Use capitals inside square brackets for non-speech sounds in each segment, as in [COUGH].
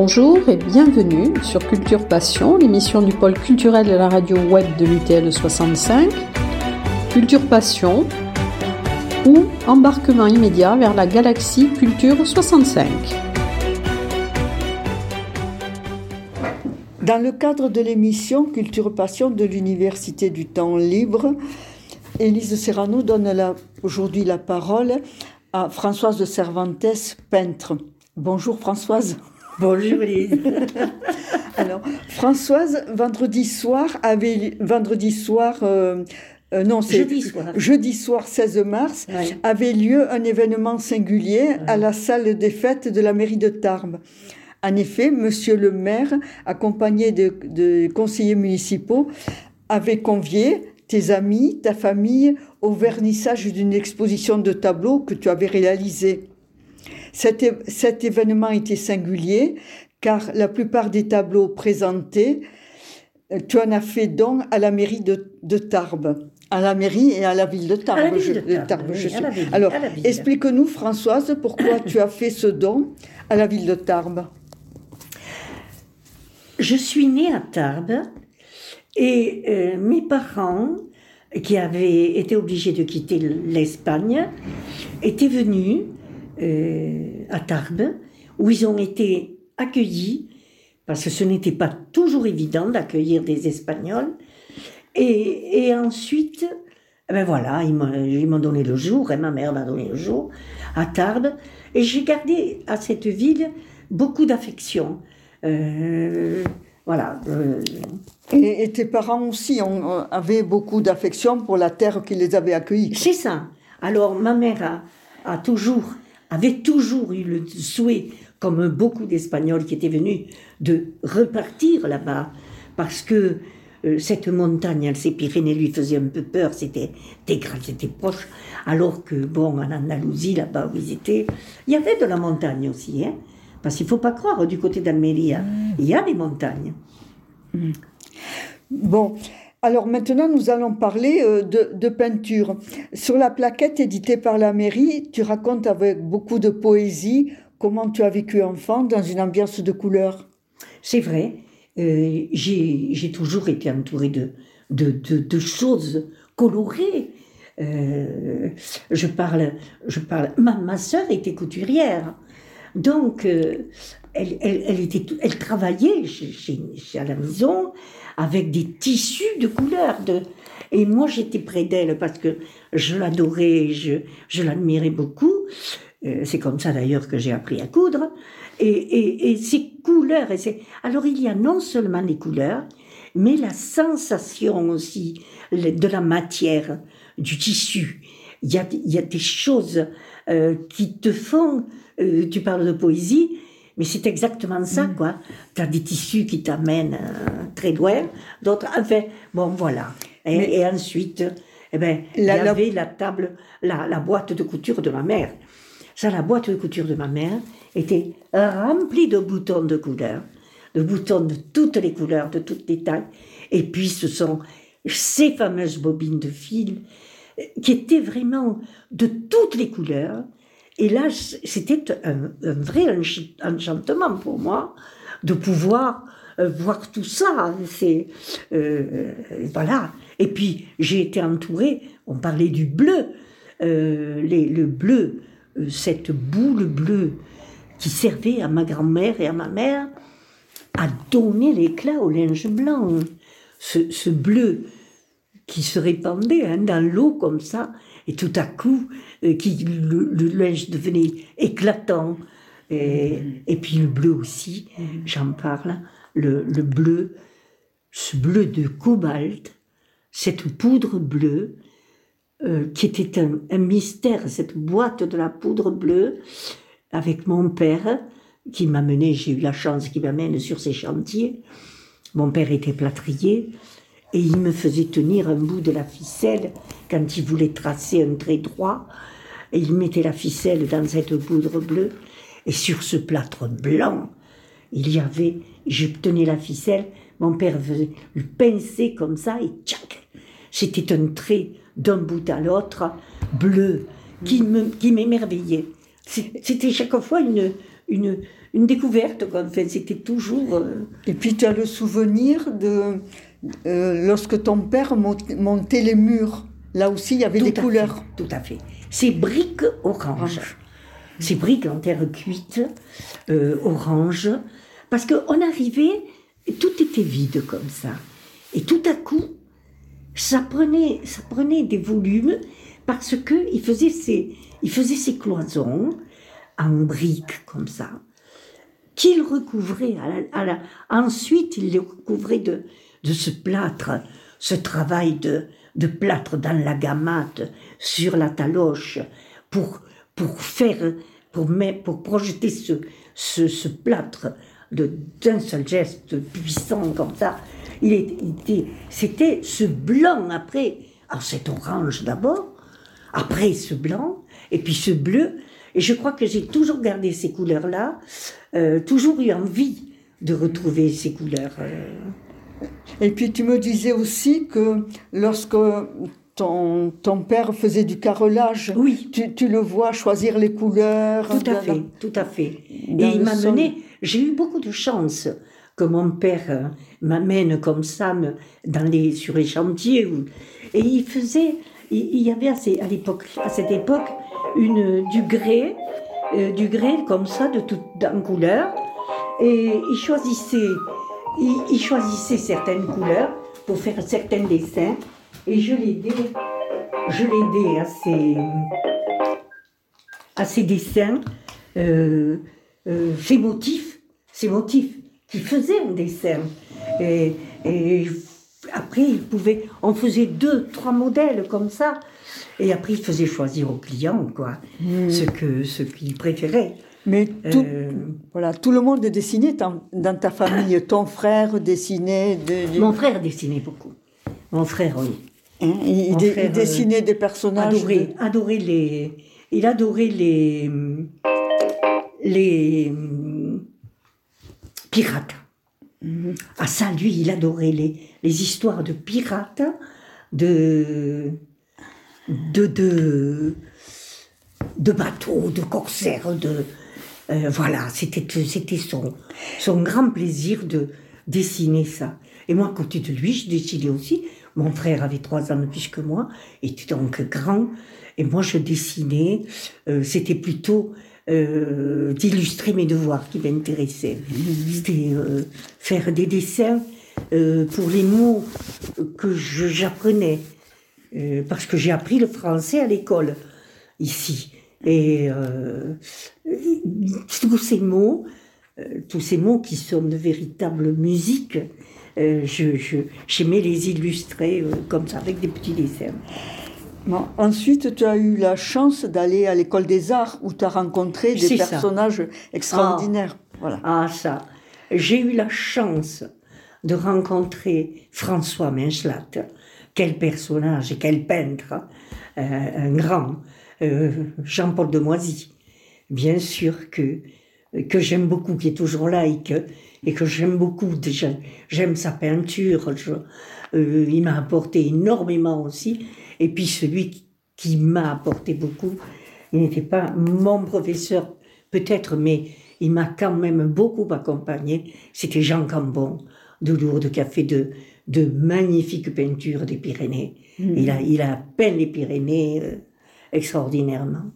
Bonjour et bienvenue sur Culture Passion, l'émission du pôle culturel de la radio web de l'UTL 65. Culture Passion ou embarquement immédiat vers la galaxie Culture 65. Dans le cadre de l'émission Culture Passion de l'Université du Temps Libre, Élise Serrano donne aujourd'hui la parole à Françoise de Cervantes, peintre. Bonjour Françoise. Bonjour [LAUGHS] Élise. Alors, Françoise, vendredi soir, avait, vendredi soir, euh, euh, non, c'est Jeudi soir. jeudi soir 16 mars, Ouais. avait lieu un événement singulier à la salle des fêtes de la mairie de Tarbes. En effet, monsieur le maire, accompagné de, de conseillers municipaux, avait convié tes amis, ta famille au vernissage d'une exposition de tableaux que tu avais réalisée. Cet, cet événement était singulier car la plupart des tableaux présentés, euh, tu en as fait don à la mairie de, de Tarbes. À la mairie et à la ville de Tarbes. Alors, explique-nous, Françoise, pourquoi tu as fait ce don à la ville de Tarbes? Je suis née à Tarbes et euh, mes parents, qui avaient été obligés de quitter l'Espagne, étaient venus euh, à Tarbes où ils ont été accueillis parce que ce n'était pas toujours évident d'accueillir des Espagnols. Et, et ensuite, eh ben voilà, ils m'ont donné le jour, et ma mère m'a donné le jour, à Tarbes. Et j'ai gardé à cette ville beaucoup d'affection. Euh, voilà. euh, Et, et tes parents aussi avaient beaucoup d'affection pour la terre qui les avait accueillis. c'est ça. Alors, ma mère a, a toujours, avait toujours eu le souhait, comme beaucoup d'Espagnols qui étaient venus, de repartir là-bas. Parce que euh, cette montagne, ces Pyrénées, lui faisait un peu peur. C'était c'était proche. Alors que, bon, en Andalousie, là-bas où ils étaient, il y avait de la montagne aussi. Hein parce qu'il ne faut pas croire, du côté d'Almerie, hein, il y a des montagnes. Bon, alors maintenant nous allons parler euh, de, peinture. Sur la plaquette éditée par la mairie, tu racontes avec beaucoup de poésie comment tu as vécu enfant dans une ambiance de couleur. C'est vrai, euh, j'ai toujours été entourée de, choses colorées. Euh, je parle, je parle. Ma, ma sœur était couturière, donc elle, travaillait chez- à la maison avec des tissus de couleurs. De, et moi j'étais près d'elle parce que je l'adorais, je, je l'admirais beaucoup. Euh, c'est comme ça d'ailleurs que j'ai appris à coudre. Et, et, et ces couleurs, et alors il y a non seulement les couleurs, mais la sensation aussi de la matière, du tissu. Il y a, il y a des choses euh, qui te font, euh, tu parles de poésie, mais c'est exactement ça, quoi. Tu as des tissus qui t'amènent euh, très loin, d'autres, enfin, bon, voilà. Et, Mais- et ensuite, eh ben, il y avait la table, la, la boîte de couture de ma mère. Ça, la boîte de couture de ma mère était remplie de boutons de couleurs, de boutons de toutes les couleurs, de toutes les tailles. Et puis, ce sont ces fameuses bobines de fil euh, qui étaient vraiment de toutes les couleurs. Et là, c'était un, vrai ench- enchantement pour moi de pouvoir euh, voir tout ça. C'est euh, voilà. Et puis j'ai été entourée. On parlait du bleu, euh, le bleu, euh, cette boule bleue qui servait à ma grand-mère et à ma mère à donner l'éclat au linge blanc. Ce, ce bleu qui se répandait hein, dans l'eau comme ça, et tout à coup, euh, qui, le, le linge devenait éclatant. Et, et puis le bleu aussi, j'en parle, le, le bleu, ce bleu de cobalt, cette poudre bleue, euh, qui était un, un mystère, cette boîte de la poudre bleue, avec mon père, qui m'amenait, j'ai eu la chance qu'il m'amène sur ces chantiers. Mon père était plâtrier, et il me faisait tenir un bout de la ficelle quand il voulait tracer un trait droit. Et il mettait la ficelle dans cette poudre bleue. Et sur ce plâtre blanc, il y avait, je tenais la ficelle, mon père le pincer comme ça et tchac C'était un trait d'un bout à l'autre, bleu, qui me- qui m'émerveillait. C'est- C'était chaque fois une, une, une découverte. Quoi. Enfin, c'était toujours. euh, Et puis tu as le souvenir de euh, lorsque ton père mont- montait les murs. Là aussi, il y avait Tout des couleurs. fait, tout à fait. Ces briques orange. Ces briques en terre cuite, euh, orange. Parce qu'on arrivait, tout était vide comme ça. Et tout à coup, ça prenait, ça prenait des volumes parce que il faisait ses, il faisait ses cloisons en briques comme ça, qu'il recouvrait ensuite il les recouvrait de, ce plâtre, ce travail de, plâtre dans la gamate sur la taloche pour, pour faire, pour, mettre, pour projeter ce, ce, ce plâtre d'un seul geste puissant comme ça. Il était- c'était ce blanc après, alors cet orange d'abord, après ce blanc, et puis ce bleu. Et je crois que j'ai toujours gardé ces couleurs-là, euh, toujours eu envie de retrouver ces couleurs. euh. Et puis tu me disais aussi que lorsque ton, ton père faisait du carrelage, Oui, tu, tu le vois choisir les couleurs. tout à fait, tout à fait. dans Et il m'a mené, j'ai eu beaucoup de chance que mon père euh, m'amène comme ça dans les, sur les chantiers. où- et il faisait, il, il y avait à, ces- à l'époque, à cette époque une, du grès, euh, du grès comme ça, de toute en couleur. Et il choisissait, certaines couleurs pour faire certains dessins. Et je l'aidais, je à ces, à ces dessins, euh, euh, ces motifs, ces motifs qui faisaient un dessin. Et, après, il pouvait, on faisait deux, trois modèles comme ça. Et après, il faisait choisir au client, quoi, ce que, ce qu'il préférait. Mais tout, Euh, voilà, tout le monde dessinait dans, ta famille. [COUGHS] Ton frère dessinait. de- de- Mon frère dessinait beaucoup. Mon frère, oui. hein, il, mon dé- frère, il dessinait des personnages. adorait, de- adorait les, il adorait les, les pirates. Ah ça, lui, il adorait les, les histoires de pirates, de, de, de, de bateaux, de corsaires, de, euh, voilà, c'était, c'était son, son grand plaisir de dessiner ça. Et moi, à côté de lui, je dessinais aussi. Mon frère avait trois ans de plus que moi, était donc grand. Et moi, je dessinais. euh, c'était plutôt euh, d'illustrer mes devoirs qui m'intéressaient. C'était euh, faire des dessins euh, pour les mots que j'apprenais. Euh, parce que j'ai appris le français à l'école, ici. Et euh, tous ces mots, euh, tous ces mots qui sont de véritables musiques, je, j'aimais les illustrer comme ça, avec des petits dessins. Bon, ensuite, tu as eu la chance d'aller à l'école des arts où tu as rencontré des ça. personnages extraordinaires. Voilà. Ah, ça. J'ai eu la chance de rencontrer François Minchlat. Quel personnage et quel peintre. hein. Euh, un grand. Euh, Jean-Paul de Moisy. Bien sûr que, que j'aime beaucoup, qui est toujours là et que, et que j'aime beaucoup. Déjà, j'aime sa peinture. euh, il m'a apporté énormément aussi. Et puis celui qui, qui m'a apporté beaucoup, il n'était pas mon professeur peut-être, mais il m'a quand même beaucoup accompagné. C'était Jean Cambon de Lourdes qui a fait de, de magnifiques peintures des Pyrénées. Il, a, il a peint les Pyrénées euh, extraordinairement.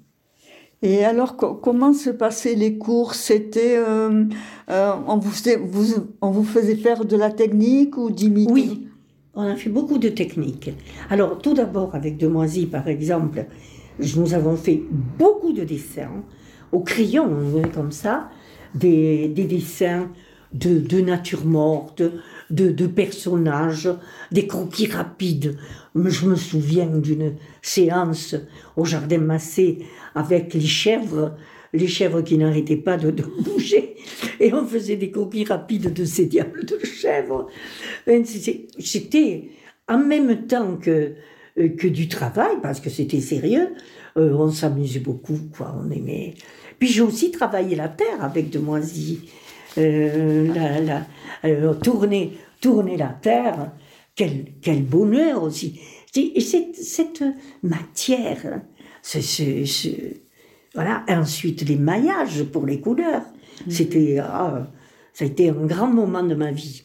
Et alors, co- comment se passaient les cours? C'était, euh, euh, on, vous faisait, vous, on vous faisait faire de la technique ou d'imiter? Oui, on a fait beaucoup de techniques. Alors, tout d'abord, avec Demoisy, par exemple, nous avons fait beaucoup de dessins au crayon, comme ça, des, des dessins de, de nature morte, de, personnages, des croquis rapides. Je me souviens d'une séance au jardin Massé avec les chèvres, les chèvres qui n'arrêtaient pas de, [LAUGHS] bouger, et on faisait des croquis rapides de ces diables de chèvres. C'était en même temps que, euh, que du travail, parce que c'était sérieux, euh, on s'amusait beaucoup, quoi, on aimait. Puis j'ai aussi travaillé la terre avec Demoisy, la, la, euh, tourner, tourner la terre, quel, quel bonheur aussi. Et cette, cette matière, ce, ce, ce- voilà, ensuite les maillages pour les couleurs. C'était, ah, ça a été un grand moment de ma vie.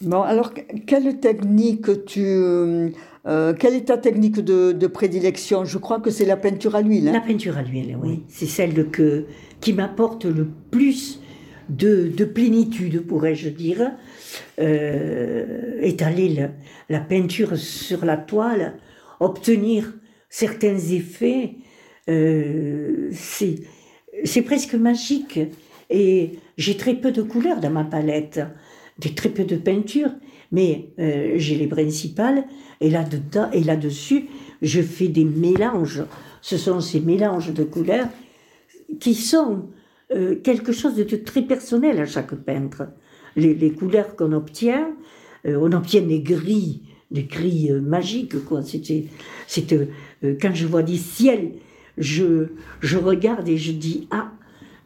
Bon, alors, quelle technique tu. euh, euh, quelle est ta technique de, de prédilection? Je crois que c'est la peinture à l'huile. hein La peinture à l'huile, oui. C'est celle que, qui m'apporte le plus de, de plénitude, pourrais-je dire. Euh, étaler le- la peinture sur la toile, obtenir certains effets, euh, c'est c'est presque magique. Et j'ai très peu de couleurs dans ma palette, j'ai très peu de peinture, mais euh, j'ai les principales. Et là-dedans, et là-dessus, je fais des mélanges. Ce sont ces mélanges de couleurs qui sont euh, quelque chose de très personnel à chaque peintre. Les, couleurs qu'on obtient, euh, on obtient des gris, des gris euh, magiques, quoi. C'était, euh, quand je vois des ciels, je, je regarde et je dis, ah,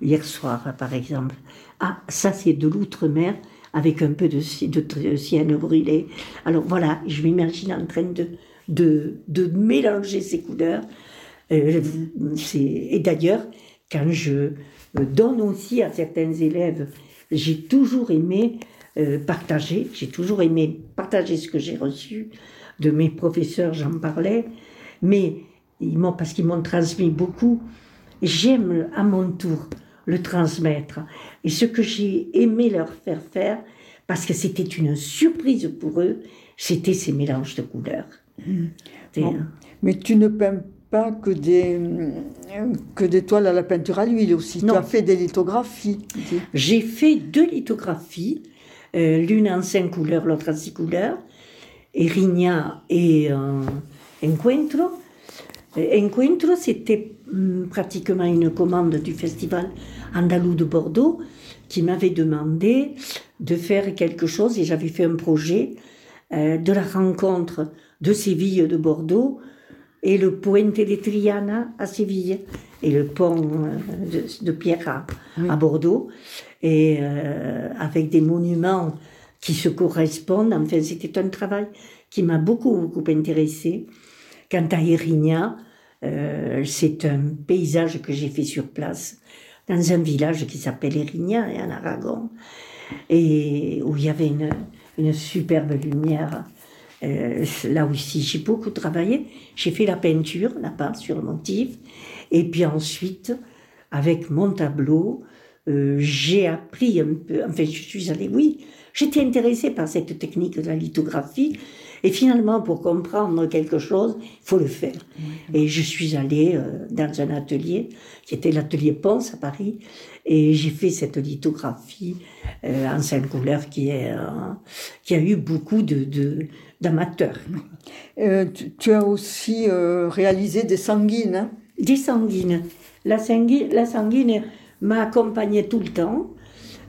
hier soir, par exemple, ah, ça c'est de l'outre-mer avec un peu de, de tr- ciel brûlé. Alors voilà, je m'imagine en train de, de, de mélanger ces couleurs. Euh, et d'ailleurs, quand je donne aussi à certains élèves, j'ai toujours aimé euh, partager, j'ai toujours aimé partager ce que j'ai reçu de mes professeurs, j'en parlais, mais ils m'ont, parce qu'ils m'ont transmis beaucoup, j'aime à mon tour le transmettre. Et ce que j'ai aimé leur faire faire, parce que c'était une surprise pour eux, c'était ces mélanges de couleurs. Bon. euh, Mais tu ne peins pas que des, que des toiles à la peinture à l'huile aussi. Non. Tu as fait des lithographies. J'ai fait deux lithographies, euh, l'une en cinq couleurs, l'autre en six couleurs, Erigna et euh, Encuentro. Euh, Encuentro, c'était hum, pratiquement une commande du festival andalou de Bordeaux qui m'avait demandé de faire quelque chose et j'avais fait un projet euh, de la rencontre de Séville de Bordeaux et le Puente de Triana à Séville et le pont euh, de, de Pierre à, à Bordeaux et euh, avec des monuments qui se correspondent. Enfin, c'était un travail qui m'a beaucoup, beaucoup intéressé. Quant à Erigna, euh, c'est un paysage que j'ai fait sur place dans un village qui s'appelle Erigna, en Aragon, et où il y avait une, une superbe lumière. Euh, là aussi, j'ai beaucoup travaillé. J'ai fait la peinture là-bas sur le motif. Et puis ensuite, avec mon tableau, euh, j'ai appris un peu, enfin, je suis allée, oui, j'étais intéressée par cette technique de la lithographie. Et finalement, pour comprendre quelque chose, il faut le faire. Et je suis allée euh, dans un atelier, qui était l'atelier Ponce à Paris, et j'ai fait cette lithographie euh, en cinq couleurs qui, est, euh, qui a eu beaucoup de, d'amateurs. Euh, tu, tu as aussi réalisé des sanguines. hein? Des sanguines. La sanguine, la sanguine m'a accompagnée tout le temps.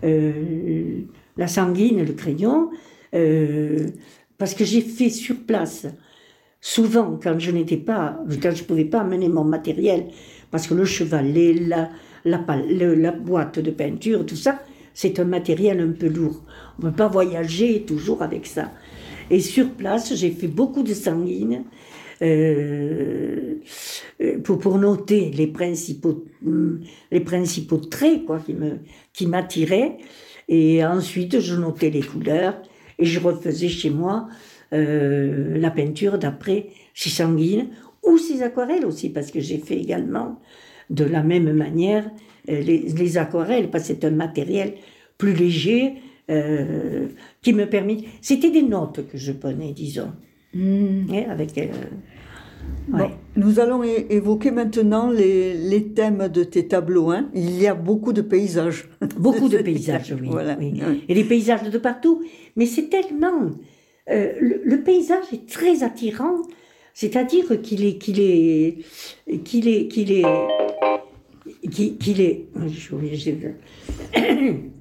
La sanguine, le crayon, parce que j'ai fait sur place. Souvent, quand je n'étais pas, quand je pouvais pas amener mon matériel, parce que le chevalet, la, la, boîte de peinture, tout ça, c'est un matériel un peu lourd. On ne peut pas voyager toujours avec ça. Et sur place, j'ai fait beaucoup de sanguines euh, euh, pour, noter les principaux, hum, les principaux traits quoi, qui me qui m'attiraient. Et ensuite, je notais les couleurs et je refaisais chez moi euh, la peinture d'après ces sanguines ou ces aquarelles aussi, parce que j'ai fait également de la même manière euh, les, les aquarelles, parce que c'est un matériel plus léger euh, qui me permet. C'était des notes que je prenais, disons, hein, avec. euh, ouais. Bon, nous allons évoquer maintenant les, les thèmes de tes tableaux. hein. Il y a beaucoup de paysages. [LAUGHS] Beaucoup de paysages, oui. Voilà. oui. Oui. Et des paysages de partout. Mais c'est tellement. euh, le, le paysage est très attirant. C'est-à-dire qu'il est. qu'il est. qu'il est. qu'il est. qu'il est.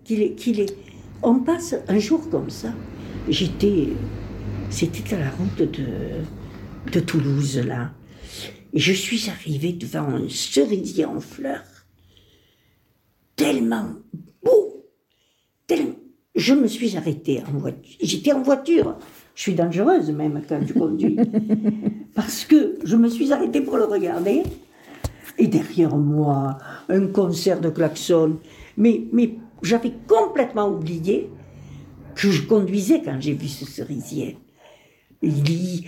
qu'il est. qu'il est. On passe un jour comme ça. J'étais. C'était à la route de, de Toulouse, là. Et je suis arrivée devant un cerisier en fleurs tellement beau, tellement... Je me suis arrêtée en voiture. J'étais en voiture. Je suis dangereuse même quand je conduis. [LAUGHS] Parce que je me suis arrêtée pour le regarder. Et derrière moi, un concert de klaxons. Mais, mais j'avais complètement oublié que je conduisais quand j'ai vu ce cerisier. Il,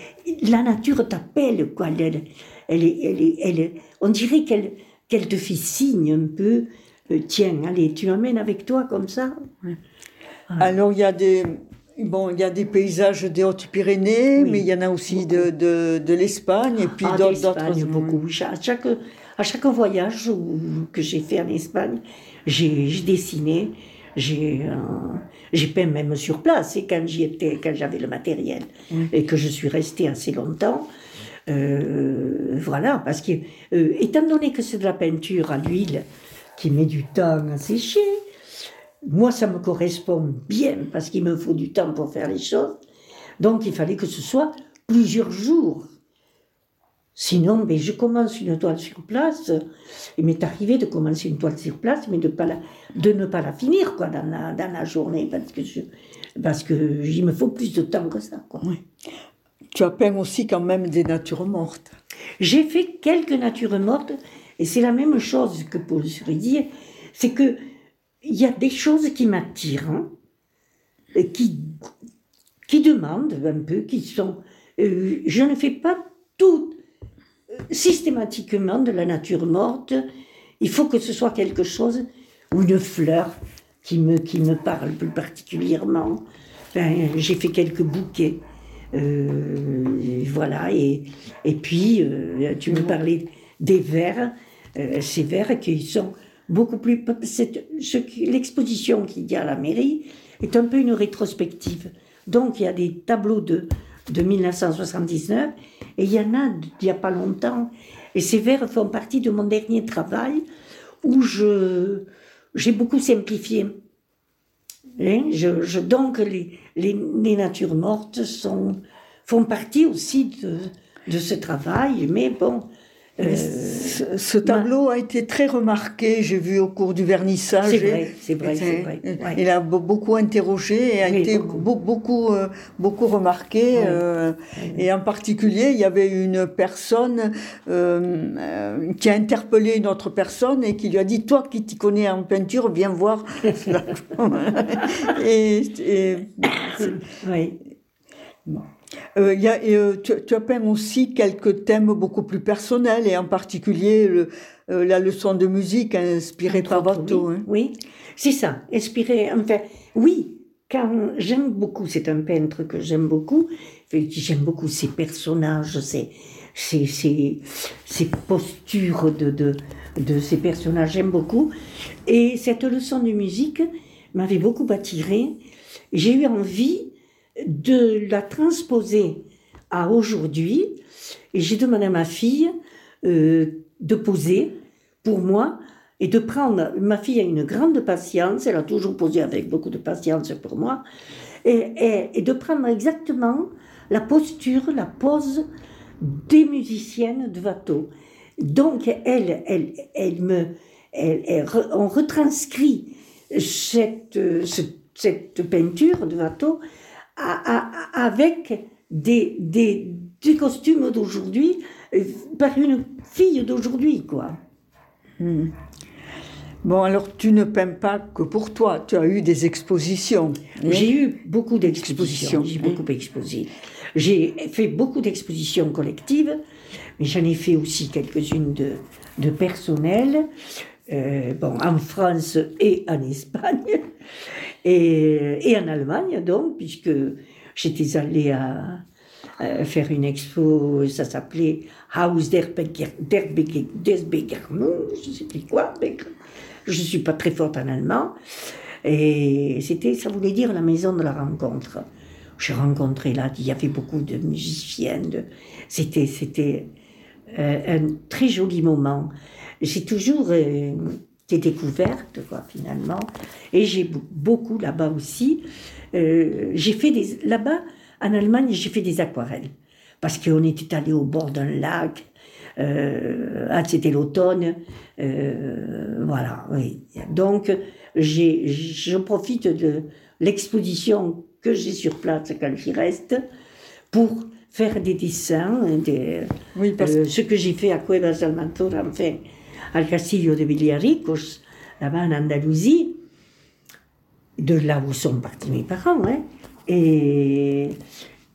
la nature t'appelle, quoi. Elle, elle, elle, elle, on dirait qu'elle qu'elle te fait signe un peu. Euh, tiens, allez, tu m'amènes avec toi comme ça. Alors, il y a des. Bon, il y a des paysages des Hautes-Pyrénées, mais il y en a aussi de, de, de l'Espagne et puis Ah, d'autres. beaucoup. À chaque, à chaque voyage que j'ai fait en Espagne, j'ai dessiné, j'ai euh, j'ai peint même sur place, et quand j'y étais, quand j'avais le matériel, et que je suis restée assez longtemps. euh, voilà, parce que, euh, étant donné que c'est de la peinture à l'huile qui met du temps à sécher, moi ça me correspond bien parce qu'il me faut du temps pour faire les choses. Donc il fallait que ce soit plusieurs jours. Sinon, ben, je commence une toile sur place. Il m'est arrivé de commencer une toile sur place, mais de, pas la- de ne pas la finir quoi, dans, la, dans la journée, parce que, je, parce que il me faut plus de temps que ça. Quoi. Tu as peint aussi quand même des natures mortes. J'ai fait quelques natures mortes, et c'est la même chose que pour le c'est que il y a des choses qui m'attirent, hein, qui, qui demandent un peu, qui sont... euh, je ne fais pas tout systématiquement de la nature morte. Il faut que ce soit quelque chose, ou une fleur qui me, qui me parle plus particulièrement. Enfin, j'ai fait quelques bouquets. Euh, voilà, et, et puis euh, tu me parlais des vers, euh, ces vers qui sont beaucoup plus. L'exposition qu'il y a à la mairie est un peu une rétrospective. Donc il y a des tableaux de, de 1979 et il y en a d'il n'y a pas longtemps. Et ces vers font partie de mon dernier travail où je j'ai beaucoup simplifié. Hein, je, je- donc les, les, natures mortes sont, font partie aussi de ce travail, mais bon. Euh, Ce, ce tableau a été très remarqué, j'ai vu au cours du vernissage. C'est vrai, c'est vrai, c'est vrai, ouais. Il a be- beaucoup interrogé et a Oui, été beaucoup. beaucoup, euh, beaucoup remarqué. Oui. euh, et en particulier, il y avait une personne euh, euh, qui a interpellé une autre personne et qui lui a dit Toi qui t'y connais en peinture, viens voir. [LAUGHS] et, et Euh, y a, euh, tu, tu as peint aussi quelques thèmes beaucoup plus personnels, et en particulier le- euh, la leçon de musique inspirée par Watteau. oui, hein. oui. c'est ça, inspiré. Enfin, oui, quand j'aime beaucoup, c'est un peintre que j'aime beaucoup. J'aime beaucoup ses personnages, ses, ses, ses, ses postures de, de, de ces personnages, j'aime beaucoup. Et cette leçon de musique m'avait beaucoup attirée. J'ai eu envie de la transposer à aujourd'hui. Et j'ai demandé à ma fille euh, de poser pour moi et de prendre. Ma fille a une grande patience, elle a toujours posé avec beaucoup de patience pour moi, et, et- de prendre exactement la posture, la pose des musiciennes de Watteau. Donc, elle, elle, elle me, elle, on retranscrit cette, euh, ce- cette peinture de Watteau à- à- à- avec des, des, des costumes d'aujourd'hui euh, par une fille d'aujourd'hui, quoi. Bon, alors tu ne peins pas que pour toi, tu as eu des expositions. J'ai eu beaucoup d'expositions. Expositions, J'ai hein. beaucoup exposé. J'ai fait beaucoup d'expositions collectives, mais j'en ai fait aussi quelques-unes de, de personnelles, euh, bon, en France et en Espagne, et, et en Allemagne, donc, puisque j'étais allée à, à faire une expo, ça s'appelait Haus der, Beger, je ne sais plus quoi, Beger- je ne suis pas très forte en allemand, et c'était, ça voulait dire la maison de la rencontre. J'ai rencontré là, il y avait beaucoup de musiciennes. de- C'était, c'était euh, un très joli moment. J'ai toujours euh, des découvertes, quoi, finalement. Et j'ai be- beaucoup là-bas aussi. euh, j'ai fait des. Là-bas, en Allemagne, j'ai fait des aquarelles. Parce qu'on était allé au bord d'un lac. euh, ah, c'était l'automne. euh, voilà, oui. Donc, j'ai, je profite de l'exposition que j'ai sur place quand j'y reste pour faire des dessins, des, Oui, parce euh, ce que j'ai fait à Cuevas del Mantor, enfin, al Castillo de Villaricos, là-bas en Andalousie, de là où sont partis mes parents. Et,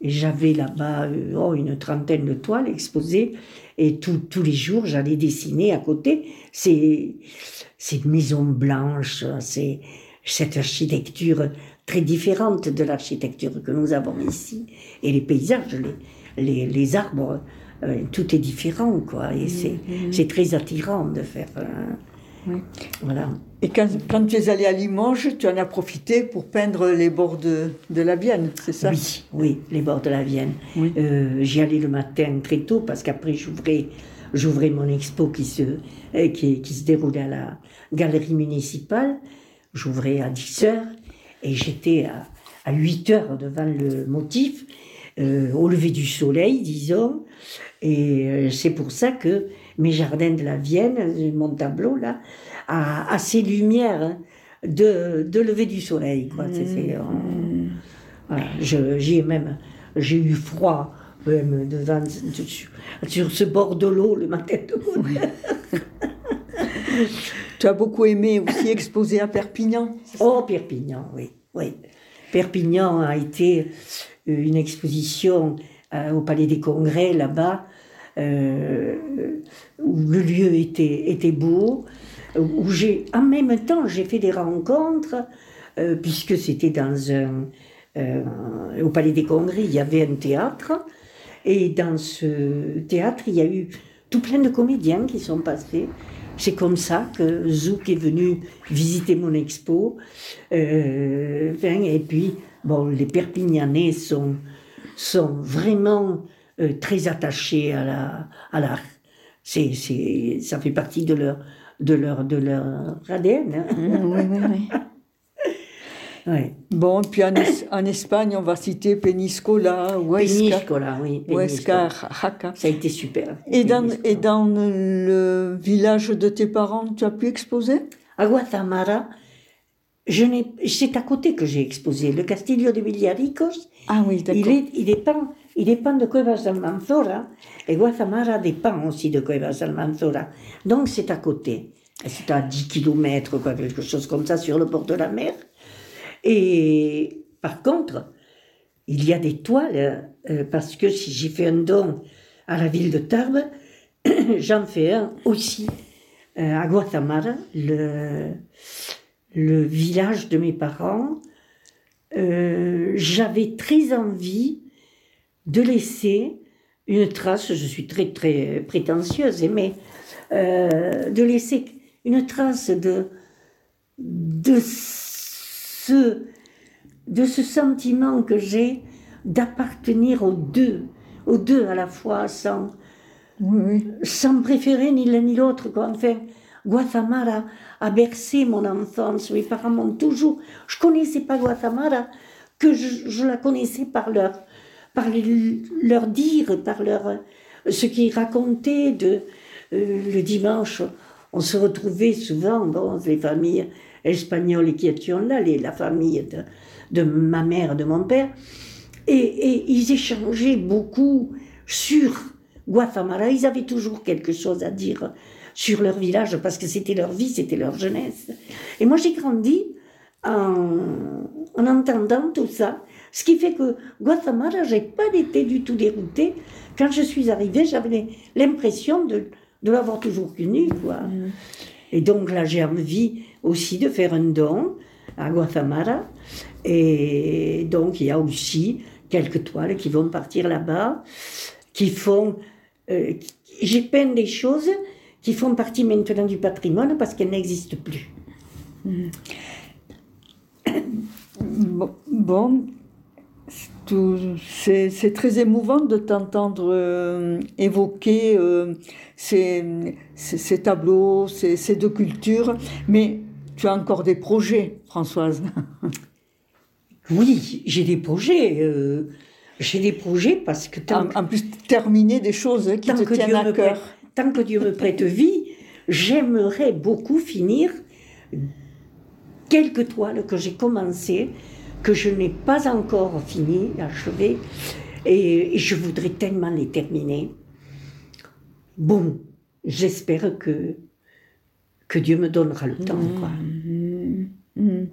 j'avais là-bas euh, oh, une trentaine de toiles exposées. Et tous les jours, j'allais dessiner à côté ces, ces maisons blanches, c'est cette architecture très différente de l'architecture que nous avons ici. Et les paysages, les arbres, euh, tout est différent, quoi. Et c'est c'est très attirant de faire. euh, Oui. voilà. Et quand, quand tu es allé à Limoges, tu en as profité pour peindre les bords de, de la Vienne, c'est ça? Oui, oui, les bords de la Vienne. Oui. Euh, J'y allais le matin très tôt parce qu'après j'ouvrais, j'ouvrais mon expo qui se, euh, qui, qui se déroulait à la galerie municipale. J'ouvrais à 10 heures et j'étais à, à 8 heures devant le motif, euh, au lever du soleil, disons. Et euh, c'est pour ça que mes jardins de la Vienne, mon tableau là, a, a ces lumières hein, de, de lever du soleil. Quoi. C'est, euh, voilà, je- j'y ai même, j'ai eu froid même devant, sur, sur ce bord de l'eau le matin de Gaulle. [LAUGHS] Tu as beaucoup aimé aussi exposer à Perpignan. Oh, Perpignan, oui, oui. Perpignan a été une exposition euh, au Palais des Congrès, là-bas, euh, où le lieu était, était beau, où j'ai, en même temps, j'ai fait des rencontres, euh, puisque c'était dans un, euh, au Palais des Congrès, il y avait un théâtre, et dans ce théâtre, il y a eu tout plein de comédiens qui sont passés. C'est comme ça que Zouk est venu visiter mon expo. Euh, et puis, bon, les Perpignanais sont, sont vraiment euh, très attachés à la à l'art. C'est, c'est, ça fait partie de leur de leur de leur ADN. hein. oui, oui, oui. [LAUGHS] Ouais. Bon, puis en, Es- en Espagne, on va citer Peñíscola, Huesca, Peñíscola, oui. Huesca, Peñíscola. Jaca. Ça a été super. Et dans, et dans le village de tes parents, tu as pu exposer? À Guatemala, je n'ai, c'est à côté que j'ai exposé. Le Castillo de Villaricos, Ah oui, d'accord. il, est, il, dépend, il dépend de Cuevas Almanzora, et Guatemala dépend aussi de Cuevas Almanzora. Donc c'est à côté. C'est à 10 km, quoi, quelque chose comme ça, sur le bord de la mer. Et par contre, il y a des toiles, euh, parce que si j'ai fait un don à la ville de Tarbes, [COUGHS] j'en fais un aussi euh, à Guatemala, le, le village de mes parents. Euh, J'avais très envie de laisser une trace, je suis très très prétentieuse, mais euh, de laisser une trace de, de, ce, de ce sentiment que j'ai d'appartenir aux deux, aux deux à la fois, sans, Oui, sans préférer ni l'un ni l'autre. Enfin, Guatemala a bercé mon enfance. Mes parents m'ont toujours. Je connaissais pas Guatemala, que je, je la connaissais par leur, par les- leur dire, par leur, ce qu'ils racontaient de euh, le dimanche. On se retrouvait souvent, bon, les familles espagnoles qui étaient là, les, la famille de, de ma mère, de mon père, et, et ils échangeaient beaucoup sur Guatemala. Ils avaient toujours quelque chose à dire sur leur village parce que c'était leur vie, c'était leur jeunesse. Et moi, j'ai grandi en, en entendant tout ça. Ce qui fait que Guatemala, j'ai pas été du tout déroutée. Quand je suis arrivée, j'avais l'impression de, de l'avoir toujours connu. Quoi. Et donc là, j'ai envie aussi de faire un don à Guatemala. Et donc, il y a aussi quelques toiles qui vont partir là-bas, qui font... euh, j'ai peint des choses qui font partie maintenant du patrimoine parce qu'elles n'existent plus. [COUGHS] Bon, bon, c'est c'est très émouvant de t'entendre euh, évoquer euh, ces, ces- ces tableaux, ces, ces deux cultures, mais tu as encore des projets, Françoise. [LAUGHS] Oui, j'ai des projets. euh, j'ai des projets parce que tant, En, en plus, terminer des choses qui tant te que tiennent Dieu à cœur. Tant que Dieu me prête vie, j'aimerais beaucoup finir quelques toiles que j'ai commencées, que je n'ai pas encore fini, achevées, et, et je voudrais tellement les terminer. Bon, j'espère que que Dieu me donnera le temps. Quoi. Mhm. Mhm.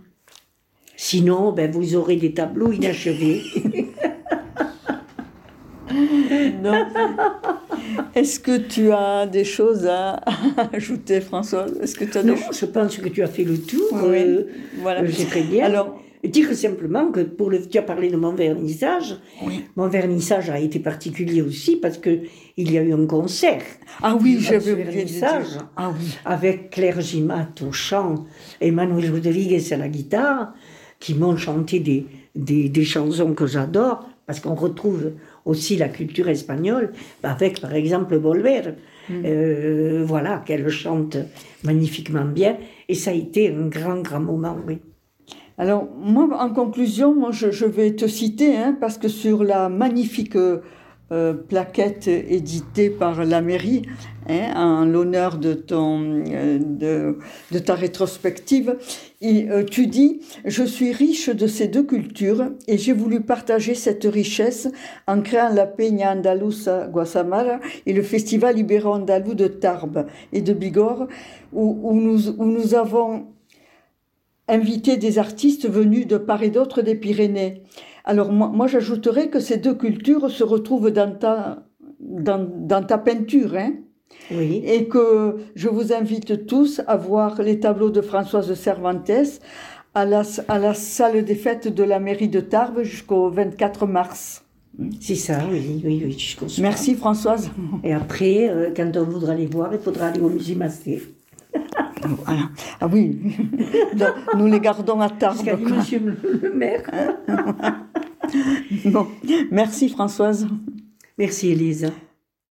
Sinon, ben, vous aurez des tableaux inachevés. [LAUGHS] Non. Est-ce que tu as des choses à [LAUGHS] ajouter, Françoise Est-ce que tu as non, des je pense que tu as fait le tour. Oui, euh, voilà. euh, C'est très bien. Alors, Dire simplement que pour le, tu as parlé de mon vernissage. Oui. Mon vernissage a été particulier aussi parce que il y a eu un concert ah oui, j'avais oublié de vernissage. Ah oui. avec Claire Gimat au chant et Manuel Rodriguez à la guitare qui m'ont chanté des, des, des chansons que j'adore parce qu'on retrouve aussi la culture espagnole avec par exemple Bolver. Euh, voilà, qu'elle chante magnifiquement bien et ça a été un grand, grand moment, oui. Alors, moi, en conclusion, moi, je, je vais te citer, hein, parce que sur la magnifique euh, plaquette éditée par la mairie, hein, en l'honneur de, ton, euh, de, ta rétrospective, euh, tu dis « Je suis riche de ces deux cultures et j'ai voulu partager cette richesse en créant la Peña Andaluza Guasamara et le Festival Ibero-Andalou de Tarbes et de Bigorre, où, nous, où nous avons inviter des artistes venus de part et d'autre des Pyrénées. Alors moi, moi j'ajouterais que ces deux cultures se retrouvent dans ta, dans, dans ta peinture, hein, Oui. et que je vous invite tous à voir les tableaux de Françoise Cervantes à la, à la salle des fêtes de la mairie de Tarbes jusqu'au 24 mars. C'est ça, oui, oui, oui. Merci Françoise. Et après, euh, quand on voudra les voir, il faudra aller au musée Masté. [LAUGHS] Voilà. Ah oui, [LAUGHS] Donc, nous les gardons à Tarbes. Dit monsieur le, le maire. [LAUGHS] Bon. Merci Françoise. Merci Elise.